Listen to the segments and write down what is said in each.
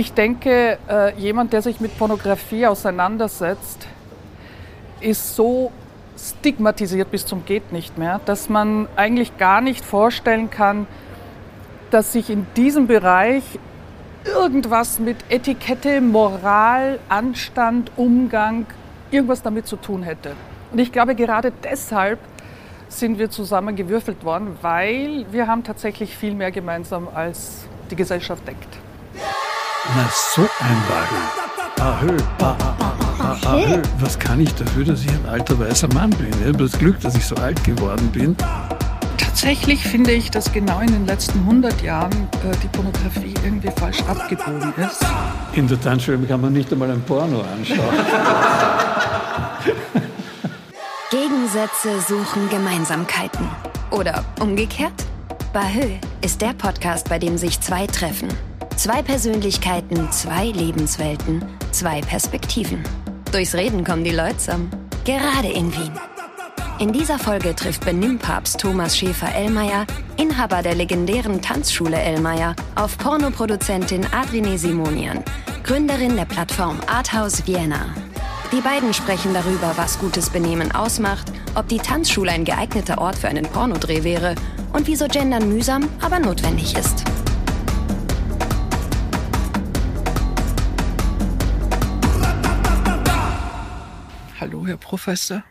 Ich denke, äh, jemand, der sich mit Pornografie auseinandersetzt, ist so stigmatisiert bis zum geht nicht mehr, dass man eigentlich gar nicht vorstellen kann, dass sich in diesem Bereich irgendwas mit Etikette, Moral, Anstand, Umgang, irgendwas damit zu tun hätte. Und ich glaube, gerade deshalb sind wir zusammengewürfelt worden, weil wir haben tatsächlich viel mehr gemeinsam, als die Gesellschaft denkt. Na, so ein Wagen. Ahö, ah, ah, ah, ahö. Was kann ich dafür, dass ich ein alter weißer Mann bin? Ich habe das Glück, dass ich so alt geworden bin. Tatsächlich finde ich, dass genau in den letzten 100 Jahren äh, die Pornografie irgendwie falsch abgebogen ist. In der Tanzschule kann man nicht einmal ein Porno anschauen. Gegensätze suchen Gemeinsamkeiten. Oder umgekehrt? Bahö ist der Podcast, bei dem sich zwei treffen. Zwei Persönlichkeiten, zwei Lebenswelten, zwei Perspektiven. Durchs Reden kommen die Leute zusammen. Gerade in Wien. In dieser Folge trifft Benimpapst Thomas Schäfer-Ellmeier, Inhaber der legendären Tanzschule Ellmeier, auf Pornoproduzentin Adrine Simonian, Gründerin der Plattform Arthouse Vienna. Die beiden sprechen darüber, was gutes Benehmen ausmacht, ob die Tanzschule ein geeigneter Ort für einen Pornodreh wäre und wieso Gendern mühsam, aber notwendig ist. Hallo, Herr Professor.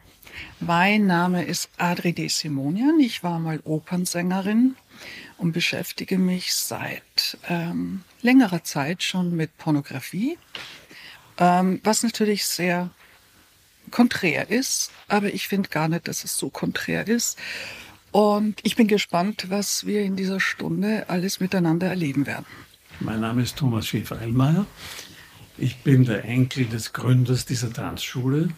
Mein Name ist Adri de Simonian. Ich war mal Opernsängerin und beschäftige mich seit ähm, längerer Zeit schon mit Pornografie, ähm, was natürlich sehr konträr ist, aber ich finde gar nicht, dass es so konträr ist. Und ich bin gespannt, was wir in dieser Stunde alles miteinander erleben werden. Mein Name ist Thomas Schäfer-Ellmeier. Ich bin der Enkel des Gründers dieser Tanzschule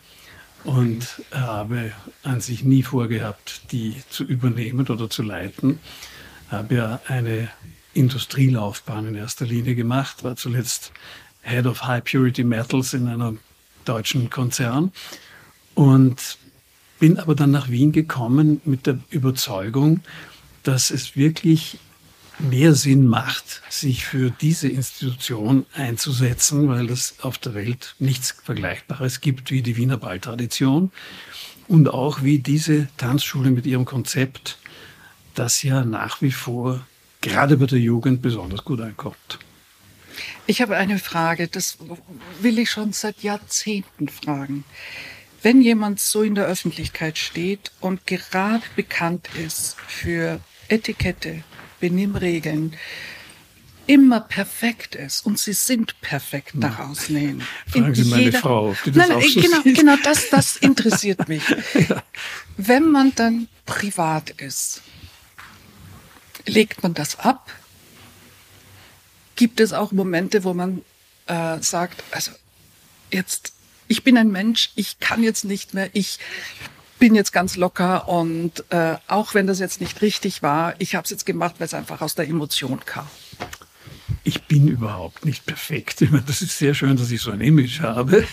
und habe an sich nie vorgehabt, die zu übernehmen oder zu leiten. Habe ja eine Industrielaufbahn in erster Linie gemacht, war zuletzt Head of High Purity Metals in einem deutschen Konzern und bin aber dann nach Wien gekommen mit der Überzeugung, dass es wirklich mehr Sinn macht, sich für diese Institution einzusetzen, weil es auf der Welt nichts Vergleichbares gibt wie die Wiener Balltradition und auch wie diese Tanzschule mit ihrem Konzept, das ja nach wie vor gerade bei der Jugend besonders gut ankommt. Ich habe eine Frage, das will ich schon seit Jahrzehnten fragen. Wenn jemand so in der Öffentlichkeit steht und gerade bekannt ist für Etikette, Benimmregeln immer perfekt ist und sie sind perfekt nach außen hin. Fragen Sie meine jeder, Frau, die das nein, auch so genau, sieht. genau, das, das interessiert mich. ja. Wenn man dann privat ist, legt man das ab? Gibt es auch Momente, wo man äh, sagt, also jetzt, ich bin ein Mensch, ich kann jetzt nicht mehr, ich bin jetzt ganz locker und äh, auch wenn das jetzt nicht richtig war, ich habe es jetzt gemacht, weil es einfach aus der Emotion kam. Ich bin überhaupt nicht perfekt. Ich meine, das ist sehr schön, dass ich so ein Image habe,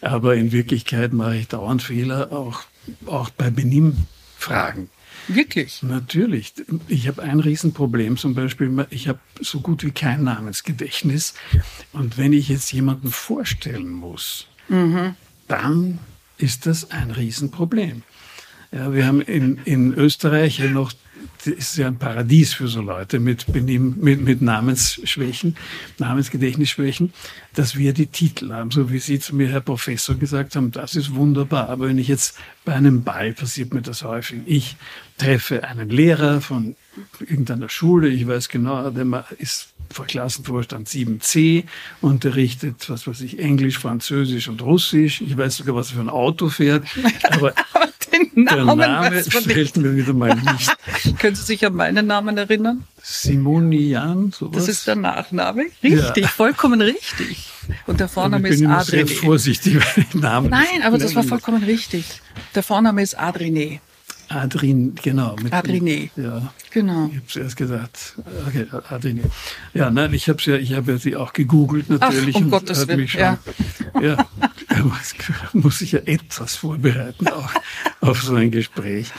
aber in Wirklichkeit mache ich dauernd Fehler, auch, auch bei Benimmfragen. Wirklich? Natürlich. Ich habe ein Riesenproblem, zum Beispiel, ich habe so gut wie kein Namensgedächtnis. Und wenn ich jetzt jemanden vorstellen muss, mhm. dann ist das ein Riesenproblem. Ja, wir haben in, in Österreich ja noch, das ist ja ein Paradies für so Leute mit, Benehm, mit, mit Namensschwächen, Namensgedächtnisschwächen, dass wir die Titel haben, so wie Sie zu mir, Herr Professor, gesagt haben, das ist wunderbar. Aber wenn ich jetzt bei einem Ball passiert mir das häufig, ich treffe einen Lehrer von irgendeiner Schule, ich weiß genau, der ist vor Klassenvorstand 7c, unterrichtet, was weiß ich, Englisch, Französisch und Russisch. Ich weiß sogar, was er für ein Auto fährt. Aber den Namen der Name fällt mir wieder mal nicht. Können Sie sich an meinen Namen erinnern? Simonian, sowas. Das ist der Nachname. Richtig, ja. vollkommen richtig. Und der Vorname ist Adriné. Ich bin sehr vorsichtig bei den Namen. Nein, aber das war vollkommen richtig. Der Vorname ist Adriné. Adrin, genau. Mit, Adriné. Ja. Genau. Ich habe zuerst gesagt, okay, Adriné. Ja, nein, ich habe ja, ich habe ja sie auch gegoogelt natürlich. Ach, um Gottes Willen. Ja. ja, muss ich ja etwas vorbereiten auch auf so ein Gespräch.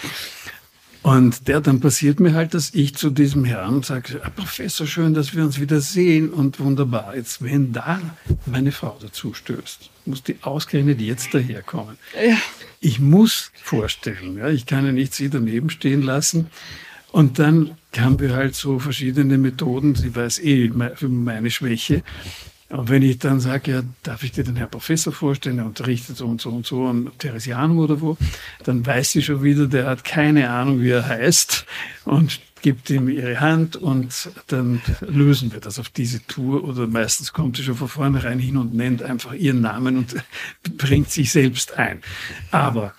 Und der, dann passiert mir halt, dass ich zu diesem Herrn sage, Professor, schön, dass wir uns wieder sehen und wunderbar. Jetzt, wenn da meine Frau dazu stößt, muss die ausgerechnet jetzt daherkommen. Ja. Ich muss vorstellen, ja, ich kann ja nicht sie daneben stehen lassen. Und dann haben wir halt so verschiedene Methoden. Sie weiß eh meine Schwäche. Und wenn ich dann sage, ja, darf ich dir den Herr Professor vorstellen, er unterrichtet so und so und so am Theresianum oder wo, dann weiß sie schon wieder, der hat keine Ahnung, wie er heißt und gibt ihm ihre Hand und dann lösen wir das auf diese Tour oder meistens kommt sie schon von vornherein hin und nennt einfach ihren Namen und bringt sich selbst ein. Aber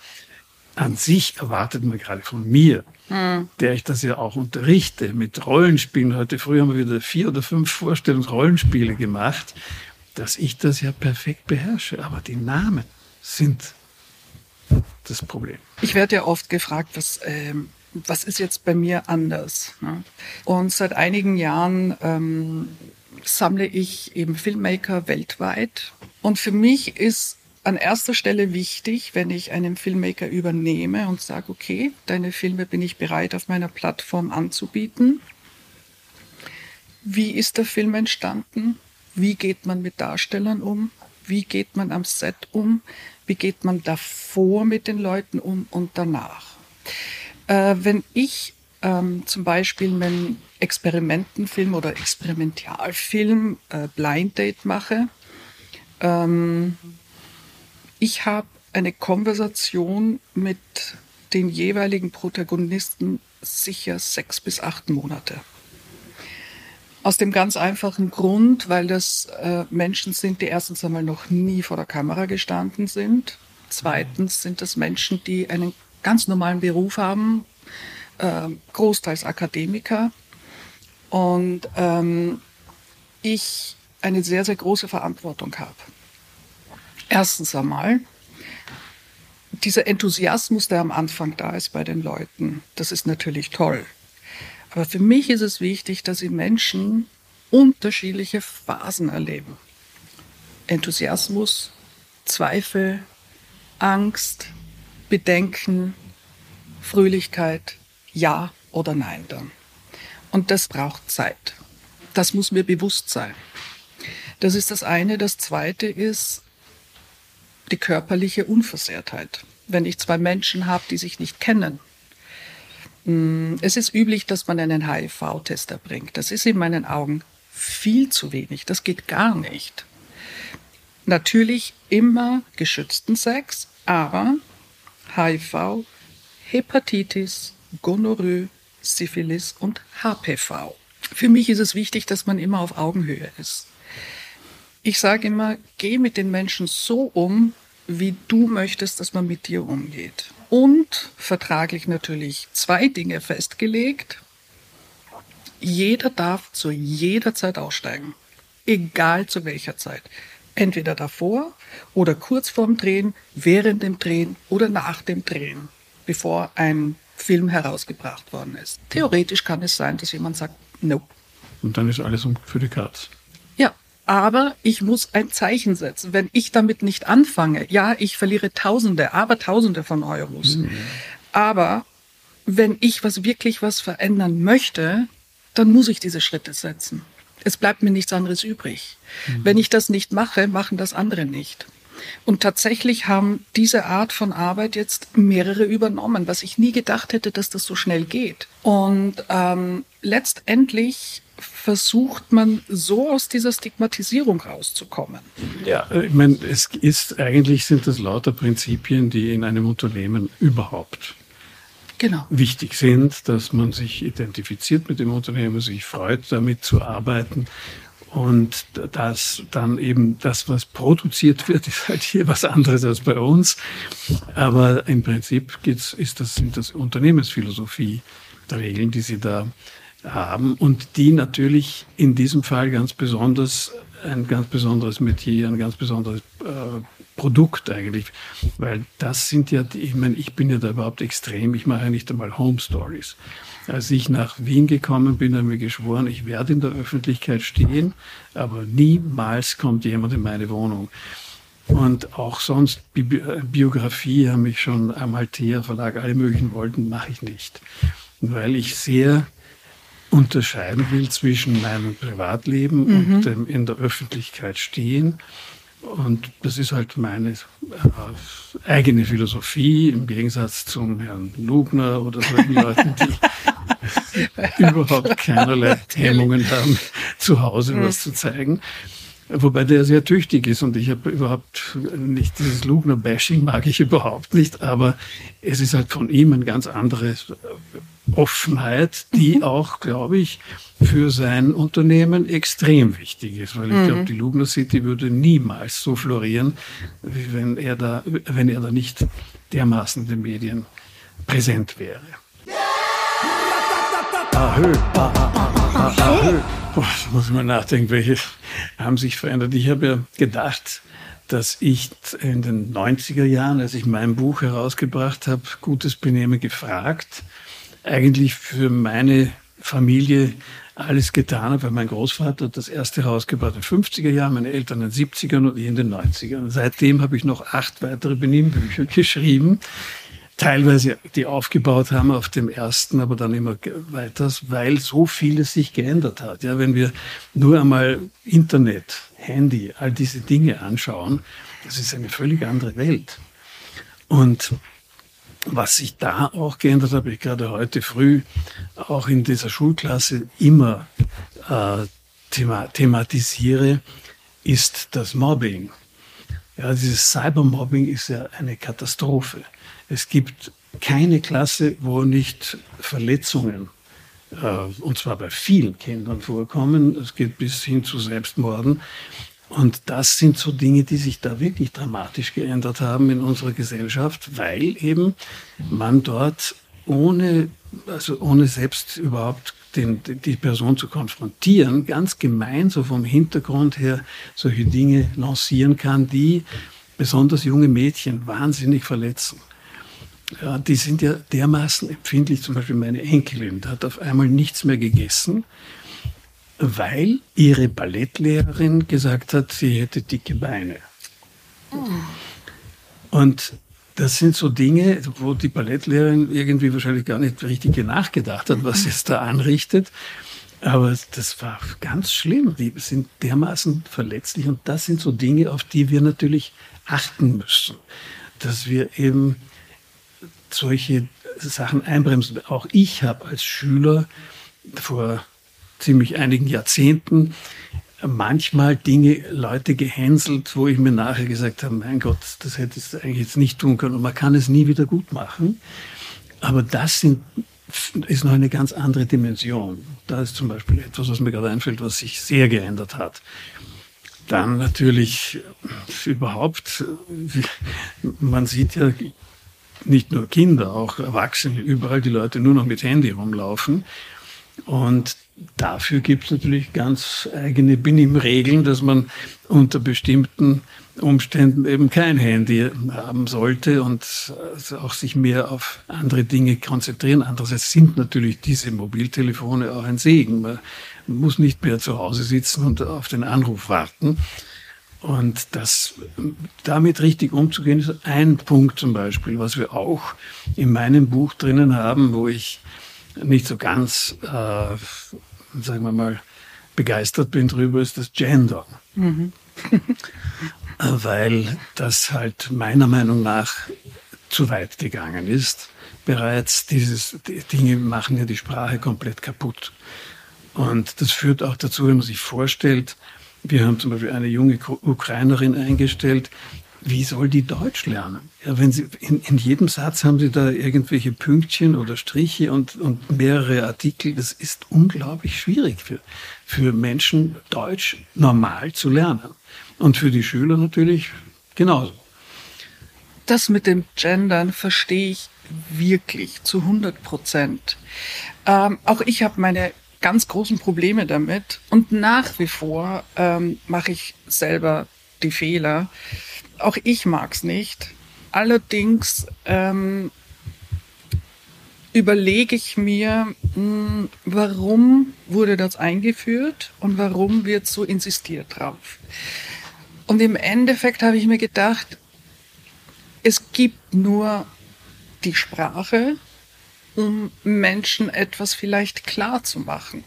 an sich erwartet man gerade von mir, mhm. der ich das ja auch unterrichte mit Rollenspielen. Heute früh haben wir wieder vier oder fünf Vorstellungsrollenspiele gemacht, dass ich das ja perfekt beherrsche. Aber die Namen sind das Problem. Ich werde ja oft gefragt, was, ähm, was ist jetzt bei mir anders? Ne? Und seit einigen Jahren ähm, sammle ich eben Filmmaker weltweit. Und für mich ist an erster Stelle wichtig, wenn ich einen Filmmaker übernehme und sage, okay, deine Filme bin ich bereit auf meiner Plattform anzubieten. Wie ist der Film entstanden? Wie geht man mit Darstellern um? Wie geht man am Set um? Wie geht man davor mit den Leuten um und danach? Äh, wenn ich ähm, zum Beispiel einen Experimentenfilm oder Experimentalfilm äh, Blind Date mache, ähm, ich habe eine Konversation mit den jeweiligen Protagonisten sicher sechs bis acht Monate. Aus dem ganz einfachen Grund, weil das äh, Menschen sind, die erstens einmal noch nie vor der Kamera gestanden sind. Zweitens sind das Menschen, die einen ganz normalen Beruf haben, äh, großteils Akademiker. Und ähm, ich eine sehr, sehr große Verantwortung habe. Erstens einmal, dieser Enthusiasmus, der am Anfang da ist bei den Leuten, das ist natürlich toll. Aber für mich ist es wichtig, dass die Menschen unterschiedliche Phasen erleben. Enthusiasmus, Zweifel, Angst, Bedenken, Fröhlichkeit, ja oder nein dann. Und das braucht Zeit. Das muss mir bewusst sein. Das ist das eine. Das zweite ist, die körperliche Unversehrtheit. Wenn ich zwei Menschen habe, die sich nicht kennen. Mm, es ist üblich, dass man einen HIV-Test erbringt. Das ist in meinen Augen viel zu wenig. Das geht gar nicht. Natürlich immer geschützten Sex, aber HIV, Hepatitis, Gonorrhoe, Syphilis und HPV. Für mich ist es wichtig, dass man immer auf Augenhöhe ist. Ich sage immer, geh mit den Menschen so um, wie du möchtest, dass man mit dir umgeht. Und vertraglich natürlich zwei Dinge festgelegt. Jeder darf zu jeder Zeit aussteigen, egal zu welcher Zeit. Entweder davor oder kurz vorm Drehen, während dem Drehen oder nach dem Drehen, bevor ein Film herausgebracht worden ist. Theoretisch kann es sein, dass jemand sagt, nope. Und dann ist alles für die Katz aber ich muss ein Zeichen setzen. Wenn ich damit nicht anfange, ja, ich verliere Tausende, aber Tausende von Euros. Mhm. Aber wenn ich was wirklich was verändern möchte, dann muss ich diese Schritte setzen. Es bleibt mir nichts anderes übrig. Mhm. Wenn ich das nicht mache, machen das andere nicht. Und tatsächlich haben diese Art von Arbeit jetzt mehrere übernommen, was ich nie gedacht hätte, dass das so schnell geht. Und ähm, letztendlich versucht man so aus dieser Stigmatisierung rauszukommen? Ja, ich meine, es ist eigentlich sind das lauter Prinzipien, die in einem Unternehmen überhaupt genau. wichtig sind, dass man sich identifiziert mit dem Unternehmen, sich freut, damit zu arbeiten. Und dass dann eben das, was produziert wird, ist halt hier was anderes als bei uns. Aber im Prinzip geht's, ist das, sind das Unternehmensphilosophie, Regeln, die sie da haben und die natürlich in diesem Fall ganz besonders ein ganz besonderes Metier, ein ganz besonderes äh, Produkt eigentlich, weil das sind ja, die, ich meine, ich bin ja da überhaupt extrem, ich mache ja nicht einmal Home Stories. Als ich nach Wien gekommen bin, habe ich mir geschworen, ich werde in der Öffentlichkeit stehen, aber niemals kommt jemand in meine Wohnung. Und auch sonst Bi Biografie haben mich schon am Altea Verlag alle möglichen wollten, mache ich nicht. weil ich sehr unterscheiden will zwischen meinem Privatleben mhm. und dem in der Öffentlichkeit stehen. Und das ist halt meine äh, eigene Philosophie im Gegensatz zum Herrn Lugner oder solchen Leuten, die überhaupt keinerlei Hemmungen haben, zu Hause mhm. was zu zeigen. Wobei der sehr tüchtig ist und ich habe überhaupt nicht dieses Lugner-Bashing mag ich überhaupt nicht, aber es ist halt von ihm eine ganz andere Offenheit, die mhm. auch, glaube ich, für sein Unternehmen extrem wichtig ist, weil ich mhm. glaube, die Lugner City würde niemals so florieren, wenn er da, wenn er da nicht dermaßen den Medien präsent wäre. Ahö, ah, ah, ah, ahö. Oh, da muss ich mal nachdenken, welche haben sich verändert. Ich habe ja gedacht, dass ich in den 90er Jahren, als ich mein Buch herausgebracht habe, Gutes Benehmen gefragt, eigentlich für meine Familie alles getan habe, mein Großvater hat das erste herausgebracht in den 50er Jahren, meine Eltern in den 70ern und ich in den 90ern. Seitdem habe ich noch acht weitere Benehmbücher geschrieben teilweise die aufgebaut haben auf dem ersten, aber dann immer weiter, weil so vieles sich geändert hat. Ja, wenn wir nur einmal Internet, Handy, all diese Dinge anschauen, das ist eine völlig andere Welt. Und was sich da auch geändert hat, ich gerade heute früh auch in dieser Schulklasse immer äh, thema thematisiere, ist das Mobbing. Ja, dieses Cybermobbing ist ja eine Katastrophe. Es gibt keine Klasse, wo nicht Verletzungen, äh, und zwar bei vielen Kindern vorkommen. Es geht bis hin zu Selbstmorden. Und das sind so Dinge, die sich da wirklich dramatisch geändert haben in unserer Gesellschaft, weil eben man dort ohne, also ohne selbst überhaupt den, die Person zu konfrontieren, ganz gemein so vom Hintergrund her solche Dinge lancieren kann, die besonders junge Mädchen wahnsinnig verletzen. Ja, die sind ja dermaßen empfindlich, zum Beispiel meine Enkelin hat auf einmal nichts mehr gegessen, weil ihre Ballettlehrerin gesagt hat, sie hätte dicke Beine. Und das sind so Dinge, wo die Ballettlehrerin irgendwie wahrscheinlich gar nicht richtig nachgedacht hat, was jetzt da anrichtet. Aber das war ganz schlimm. Die sind dermaßen verletzlich und das sind so Dinge, auf die wir natürlich achten müssen. Dass wir eben solche Sachen einbremsen. Auch ich habe als Schüler vor ziemlich einigen Jahrzehnten manchmal Dinge, Leute gehänselt, wo ich mir nachher gesagt habe, mein Gott, das hättest du eigentlich jetzt nicht tun können und man kann es nie wieder gut machen. Aber das sind, ist noch eine ganz andere Dimension. Da ist zum Beispiel etwas, was mir gerade einfällt, was sich sehr geändert hat. Dann natürlich überhaupt, man sieht ja nicht nur Kinder, auch Erwachsene, überall die Leute nur noch mit Handy rumlaufen. Und dafür gibt es natürlich ganz eigene Benimmregeln, dass man unter bestimmten Umständen eben kein Handy haben sollte und auch sich mehr auf andere Dinge konzentrieren. Andererseits sind natürlich diese Mobiltelefone auch ein Segen. Man muss nicht mehr zu Hause sitzen und auf den Anruf warten. Und das, damit richtig umzugehen, ist ein Punkt zum Beispiel, was wir auch in meinem Buch drinnen haben, wo ich nicht so ganz, äh, sagen wir mal, begeistert bin drüber, ist das Gender. Mhm. Weil das halt meiner Meinung nach zu weit gegangen ist. Bereits dieses, die Dinge machen ja die Sprache komplett kaputt. Und das führt auch dazu, wenn man sich vorstellt, wir haben zum Beispiel eine junge Ukrainerin eingestellt. Wie soll die Deutsch lernen? Ja, wenn sie, in, in jedem Satz haben sie da irgendwelche Pünktchen oder Striche und, und mehrere Artikel. Das ist unglaublich schwierig für, für Menschen, Deutsch normal zu lernen. Und für die Schüler natürlich genauso. Das mit dem Gendern verstehe ich wirklich zu 100 Prozent. Ähm, auch ich habe meine ganz großen Probleme damit. Und nach wie vor ähm, mache ich selber die Fehler. Auch ich mag's nicht. Allerdings ähm, überlege ich mir, mh, hm, warum wurde das eingeführt und warum wird so insistiert drauf. Und im Endeffekt habe ich mir gedacht, es gibt nur die Sprache um Menschen etwas vielleicht klar zu machen.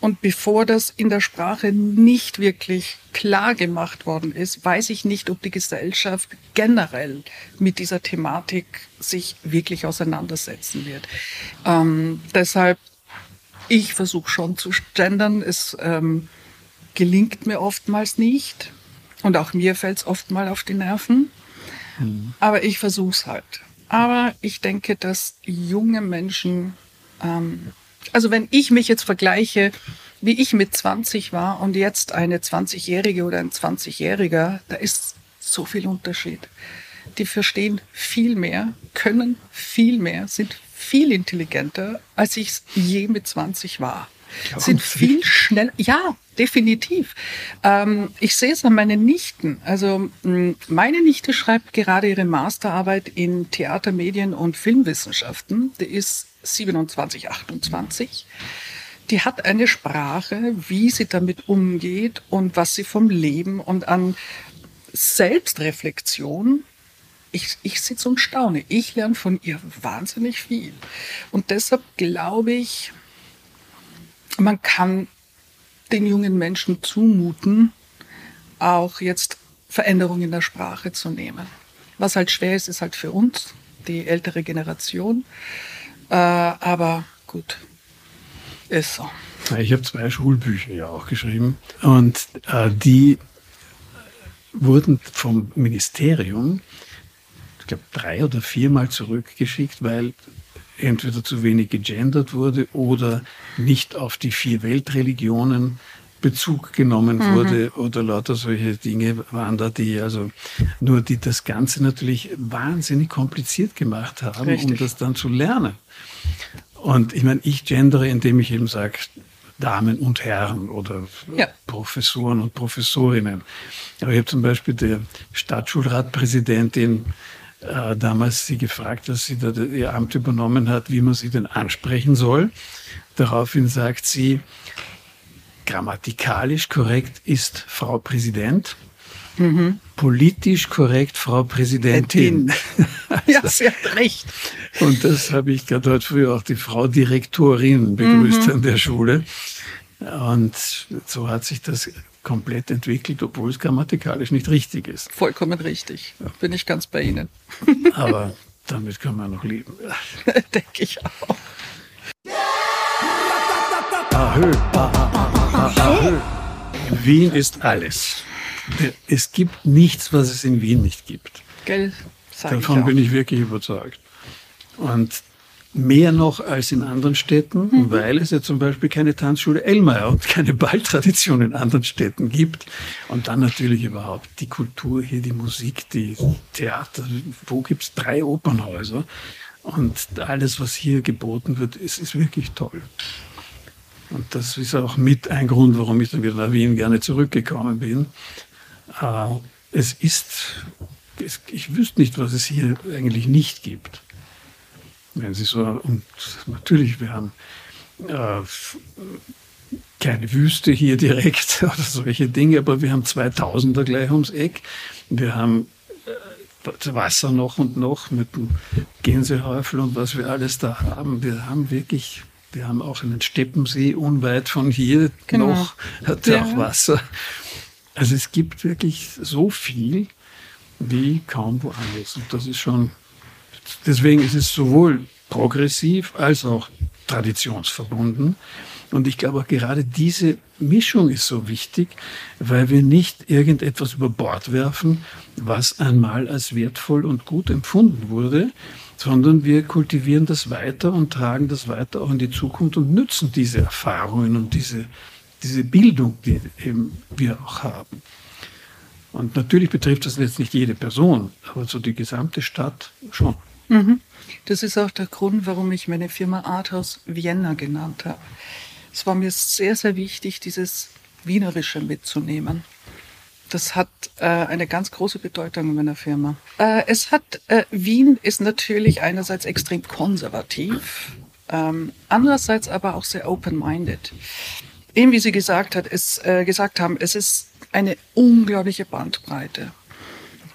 Und bevor das in der Sprache nicht wirklich klar gemacht worden ist, weiß ich nicht, ob die Gesellschaft generell mit dieser Thematik sich wirklich auseinandersetzen wird. Ähm, deshalb, ich versuche schon zu gendern. Es ähm, gelingt mir oftmals nicht. Und auch mir fällt es oftmals auf die Nerven. Mhm. Aber ich versuche es halt. Aber ich denke, dass junge Menschen, ähm, also wenn ich mich jetzt vergleiche, wie ich mit 20 war und jetzt eine 20-Jährige oder ein 20-Jähriger, da ist so viel Unterschied. Die verstehen viel mehr, können viel mehr, sind viel intelligenter, als ich es je mit 20 war. Ja, sind viel schneller. Ja, definitiv. Ähm, ich sehe es an meinen Nichten. Also meine Nichte schreibt gerade ihre Masterarbeit in Theater, Medien und Filmwissenschaften. Die ist 27, 28. Die hat eine Sprache, wie sie damit umgeht und was sie vom Leben und an Selbstreflexion ich, ich sitze und staune. Ich lerne von ihr wahnsinnig viel. Und deshalb glaube ich, man kann den jungen Menschen zumuten, auch jetzt Veränderungen in der Sprache zu nehmen. Was halt schwer ist, ist halt für uns, die ältere Generation. Äh, aber gut, ist so. Ich habe zwei Schulbücher ja auch geschrieben und äh, die wurden vom Ministerium, ich glaube, drei oder viermal zurückgeschickt, weil entweder zu wenig gegendert wurde oder nicht auf die vier Weltreligionen Bezug genommen mhm. wurde oder lauter solche Dinge waren da, die also nur die das Ganze natürlich wahnsinnig kompliziert gemacht haben, Richtig. um das dann zu lernen. Und ich meine, ich gendere, indem ich eben sage, Damen und Herren oder ja. Professoren und Professorinnen. Aber ich habe zum Beispiel der Stadtschulratpräsidentin äh, damals sie gefragt, dass sie da ihr Amt übernommen hat, wie man sie denn ansprechen soll. Daraufhin sagt sie, grammatikalisch korrekt ist Frau Präsident. Mhm. Politisch korrekt, Frau Präsidentin. ja, sie hat recht. Und das habe ich gerade heute früh auch die Frau Direktorin begrüßt mhm. an der Schule. Und so hat sich das komplett entwickelt, obwohl es grammatikalisch nicht richtig ist. Vollkommen richtig. Ja. Bin ich ganz bei Ihnen. Aber damit kann man noch leben. Denke ich auch. Ahö, ahö. Wien ist alles. Es gibt nichts, was es in Wien nicht gibt. Gell, Davon ich bin ich wirklich überzeugt. Und mehr noch als in anderen Städten, mhm. weil es ja zum Beispiel keine Tanzschule Elmar und keine Balltradition in anderen Städten gibt. Und dann natürlich überhaupt die Kultur hier, die Musik, die Theater. Wo gibt's drei Opernhäuser? Und alles, was hier geboten wird, ist, ist wirklich toll. Und das ist auch mit ein Grund, warum ich dann wieder nach Wien gerne zurückgekommen bin. Äh, es ist, es, ich wüsste nicht, was es hier eigentlich nicht gibt. Wenn Sie so, und natürlich, wir haben äh, keine Wüste hier direkt oder solche Dinge, aber wir haben 2000er gleich ums Eck. Wir haben äh, Wasser noch und noch mit dem Gänsehäufel und was wir alles da haben. Wir haben wirklich, wir haben auch einen Steppensee unweit von hier genau. noch, hat ja. auch Wasser. Also es gibt wirklich so viel wie kaum woanders. Und das ist schon Deswegen ist es sowohl progressiv als auch traditionsverbunden. Und ich glaube auch gerade diese Mischung ist so wichtig, weil wir nicht irgendetwas über Bord werfen, was einmal als wertvoll und gut empfunden wurde, sondern wir kultivieren das weiter und tragen das weiter auch in die Zukunft und nützen diese Erfahrungen und diese, diese Bildung, die eben wir auch haben. Und natürlich betrifft das jetzt nicht jede Person, aber so die gesamte Stadt schon. Mhm. Das ist auch der Grund, warum ich meine Firma Arthouse Vienna genannt habe. Es war mir sehr, sehr wichtig, dieses Wienerische mitzunehmen. Das hat äh, eine ganz große Bedeutung in meiner Firma. Äh, es hat, äh, Wien ist natürlich einerseits extrem konservativ, ähm, andererseits aber auch sehr open-minded. Eben wie Sie gesagt, hat, es, äh, gesagt haben, es ist eine unglaubliche Bandbreite.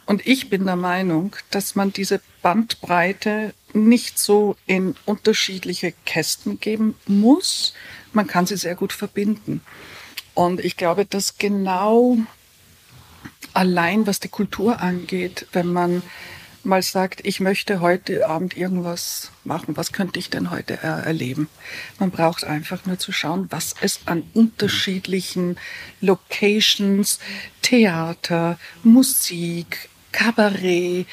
Und ich bin der Meinung, dass man diese Bandbreite nicht so in unterschiedliche Kästen geben muss. Man kann sie sehr gut verbinden. Und ich glaube, dass genau allein was die Kultur angeht, wenn man mal sagt, ich möchte heute Abend irgendwas machen, was könnte ich denn heute erleben? Man braucht einfach nur zu schauen, was es an unterschiedlichen Locations, Theater, Musik, Kabarett,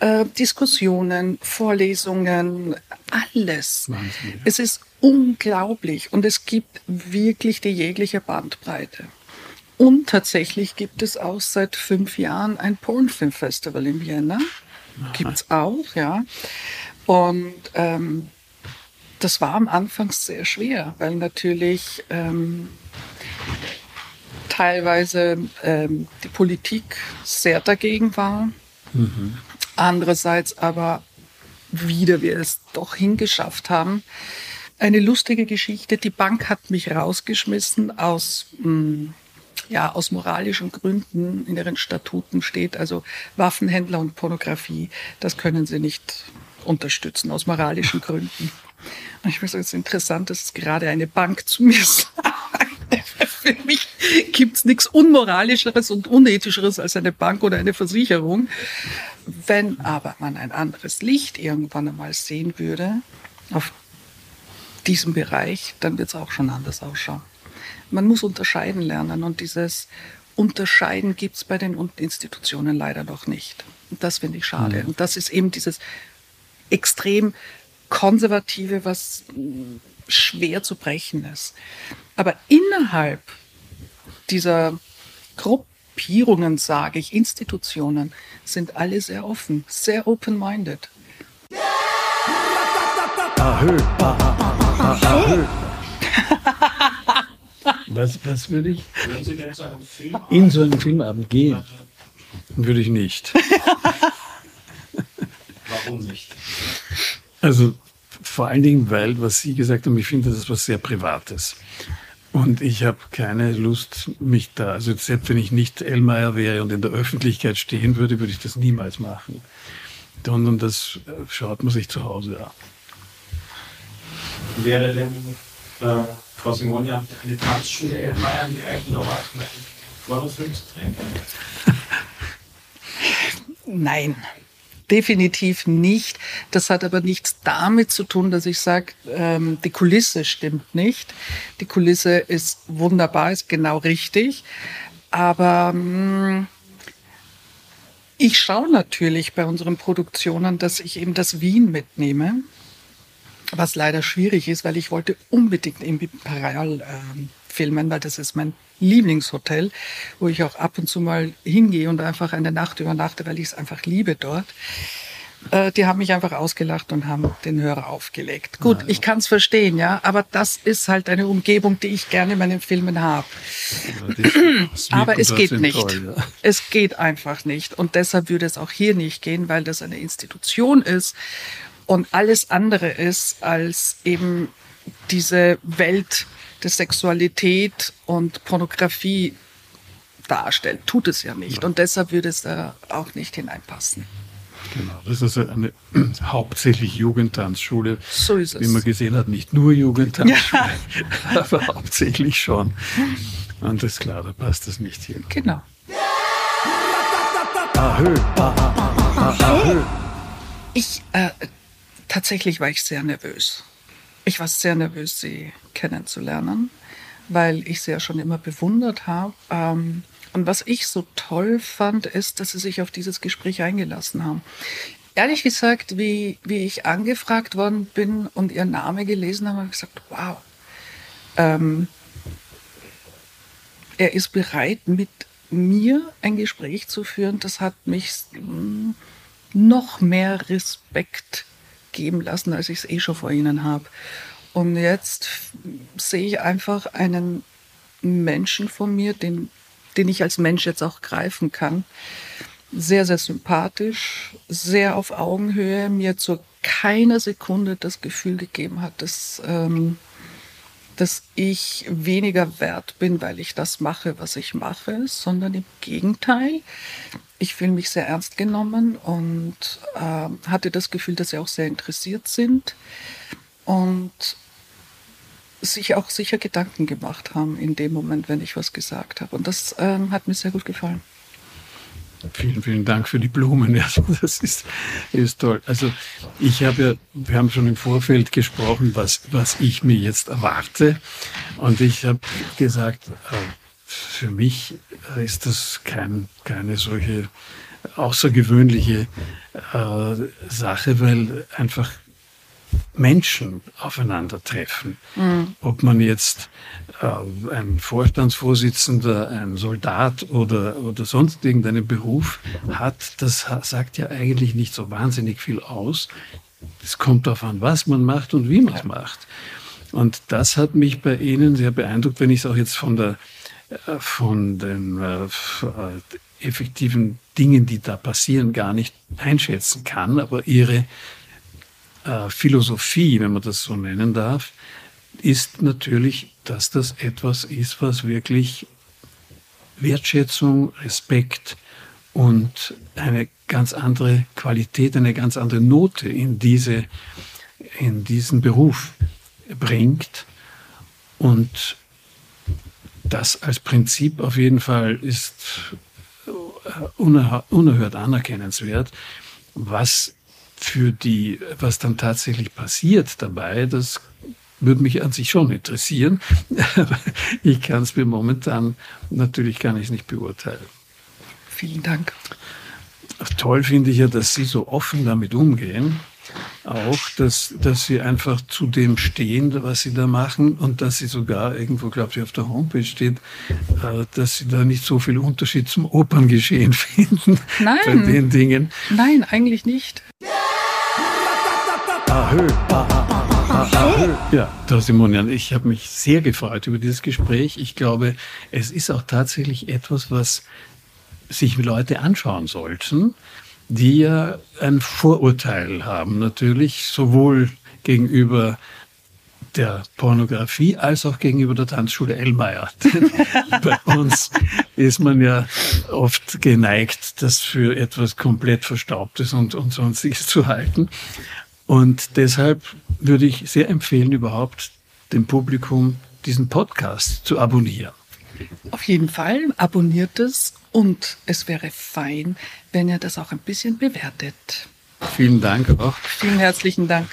äh, Diskussionen, Vorlesungen, alles. Wahnsinn, Es ist unglaublich und es gibt wirklich die jegliche Bandbreite. Und tatsächlich gibt es auch seit fünf Jahren ein Pornfilmfestival in Vienna. Gibt es auch, ja. Und ähm, das war am Anfang sehr schwer, weil natürlich ähm, teilweise ähm, die Politik sehr dagegen war. Mhm. Andererseits aber wieder wir es doch hingeschafft haben. Eine lustige Geschichte. Die Bank hat mich rausgeschmissen aus mh, hm, ja, aus moralischen Gründen in ihren Statuten steht, also Waffenhändler und Pornografie, das können sie nicht unterstützen, aus moralischen Gründen. Und ich finde es interessant, dass es gerade eine Bank zu mir sagt. Für mich gibt es nichts Unmoralischeres und Unethischeres als eine Bank oder eine Versicherung. Wenn aber man ein anderes Licht irgendwann einmal sehen würde auf diesem Bereich, dann wird es auch schon anders ausschauen man muss unterscheiden lernen und dieses Unterscheiden gibt es bei den Institutionen leider noch nicht. Und das finde ich schade. Mhm. Und das ist eben dieses extrem konservative, was schwer zu brechen ist. Aber innerhalb dieser Gruppierungen, sage ich, Institutionen, sind alle sehr offen, sehr open-minded. Was, was würde ich in so einen Filmabend gehen? Würde ich nicht. Warum nicht? Also vor allen Dingen, weil, was Sie gesagt haben, ich finde, das ist was sehr Privates. Und ich habe keine Lust, mich da, also selbst wenn ich nicht Elmeier wäre und in der Öffentlichkeit stehen würde, würde ich das niemals machen. Sondern das äh, schaut man sich zu Hause an. Wäre denn äh, Frau Simonia eine Tanzschule in Bayern, die eigentlich noch vor dem Film zu drehen? Nein. Definitiv nicht. Das hat aber nichts damit zu tun, dass ich sage, ähm, die Kulisse stimmt nicht. Die Kulisse ist wunderbar, ist genau richtig. Aber mh, mm, ich schaue natürlich bei unseren Produktionen, dass ich eben das Wien mitnehme was leider schwierig ist, weil ich wollte unbedingt im Imperial äh, filmen, weil das ist mein Lieblingshotel, wo ich auch ab und zu mal hingehe und einfach eine Nacht übernachte, weil ich es einfach liebe dort. Äh, die haben mich einfach ausgelacht und haben den Hörer aufgelegt. Gut, ich kann es verstehen, ja, aber das ist halt eine Umgebung, die ich gerne in meinen Filmen habe. aber es geht nicht. Toll, ja. Es geht einfach nicht. Und deshalb würde es auch hier nicht gehen, weil das eine Institution ist und alles andere ist als eben diese Welt der Sexualität und Pornografie darstellt. Tut es ja nicht. Und deshalb würde es da auch nicht hineinpassen. Genau, das ist eine hauptsächlich Jugendtanzschule. So ist es. Wie man gesehen hat, nicht nur Jugendtanzschule, ja. aber hauptsächlich schon. Und das ist klar, da passt das nicht hin. Genau. Ahö, ahö, ahö. Ich äh, Tatsächlich war ich sehr nervös. Ich war sehr nervös, sie kennenzulernen, weil ich sie ja schon immer bewundert habe. Ähm, und was ich so toll fand, ist, dass sie sich auf dieses Gespräch eingelassen haben. Ehrlich gesagt, wie, wie ich angefragt worden bin und ihren Namen gelesen habe, habe ich gesagt, wow, ähm, er ist bereit, mit mir ein Gespräch zu führen. Das hat mich hm, noch mehr Respekt geben lassen, als ich es eh schon vor ihnen habe. Und jetzt sehe ich einfach einen Menschen von mir, den, den ich als Mensch jetzt auch greifen kann. Sehr, sehr sympathisch, sehr auf Augenhöhe, mir zu keiner Sekunde das Gefühl gegeben hat, dass, ähm, dass ich weniger wert bin, weil ich das mache, was ich mache, sondern im Gegenteil. ich fühle mich sehr ernst genommen und äh, hatte das Gefühl, dass sie auch sehr interessiert sind und sich auch sicher Gedanken gemacht haben in dem Moment, wenn ich was gesagt habe. Und das ähm, hat mir sehr gut gefallen. Vielen, vielen Dank für die Blumen. Ja, das ist, ist toll. Also ich habe ja, wir haben schon im Vorfeld gesprochen, was, was ich mir jetzt erwarte. Und ich habe gesagt, äh, für mich ist das kein, keine solche außergewöhnliche äh, Sache, weil einfach Menschen aufeinandertreffen. Mhm. Ob man jetzt äh, ein Vorstandsvorsitzender, ein Soldat oder, oder sonst irgendeinen Beruf hat, das sagt ja eigentlich nicht so wahnsinnig viel aus. Es kommt darauf an, was man macht und wie man es macht. Und das hat mich bei Ihnen sehr beeindruckt, wenn ich es auch jetzt von der äh, von den äh, äh, effektiven Dingen, die da passieren, gar nicht einschätzen kann. Aber ihre äh, Philosophie, wenn man das so nennen darf, ist natürlich, dass das etwas ist, was wirklich Wertschätzung, Respekt und eine ganz andere Qualität, eine ganz andere Note in diese, in diesen Beruf bringt. Und das als Prinzip auf jeden Fall ist unerhört anerkennenswert. Was für die, was dann tatsächlich passiert dabei, das würde mich an sich schon interessieren. ich kann es mir momentan, natürlich kann ich nicht beurteilen. Vielen Dank. Toll finde ich ja, dass Sie so offen damit umgehen auch, dass, dass sie einfach zu dem stehen, was sie da machen und dass sie sogar irgendwo, glaube ich, auf der Homepage steht, äh, dass sie da nicht so viel Unterschied zum Operngeschehen finden Nein. bei den Dingen. Nein, eigentlich nicht. Ja, Frau Simonian, ich habe mich sehr gefreut über dieses Gespräch. Ich glaube, es ist auch tatsächlich etwas, was sich Leute anschauen sollten die ja ein Vorurteil haben, natürlich sowohl gegenüber der Pornografie als auch gegenüber der Tanzschule Ellmeier. Bei uns ist man ja oft geneigt, das für etwas komplett Verstaubtes und, und Sonstiges zu halten. Und deshalb würde ich sehr empfehlen, überhaupt dem Publikum diesen Podcast zu abonnieren. Auf jeden Fall abonniert es und es wäre fein, wenn ihr das auch ein bisschen bewertet. Vielen Dank auch. Vielen herzlichen Dank.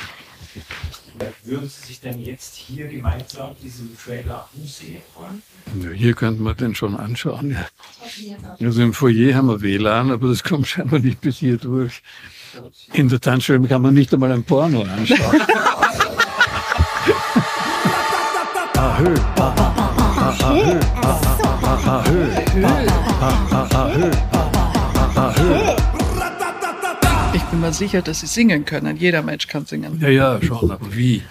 Würden Sie sich denn jetzt hier gemeinsam diesen Trailer ansehen wollen? Ja, hier könnten wir den schon anschauen. Ja. Also im Foyer haben wir WLAN, aber das kommt scheinbar nicht bis hier durch. In der Tanzschule kann man nicht einmal ein Porno anschauen. Ahö, ahö, ahö, ahö, ahö. Ich bin mir sicher, dass Sie singen können. Jeder Mensch kann singen. Ja, ja, schon, aber wie?